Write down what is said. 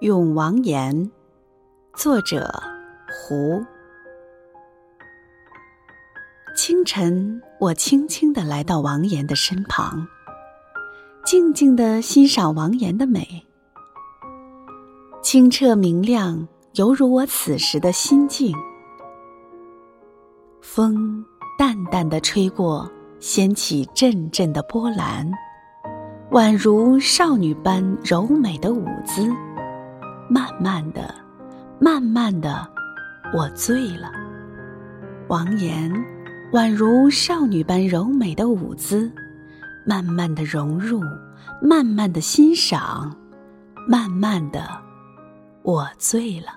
咏王言，作者胡。清晨，我轻轻的来到王岩的身旁，静静的欣赏王岩的美，清澈明亮，犹如我此时的心境。风淡淡的吹过，掀起阵阵的波澜，宛如少女般柔美的舞姿。慢慢的，慢慢的，我醉了。王岩宛如少女般柔美的舞姿，慢慢的融入，慢慢的欣赏，慢慢的，我醉了。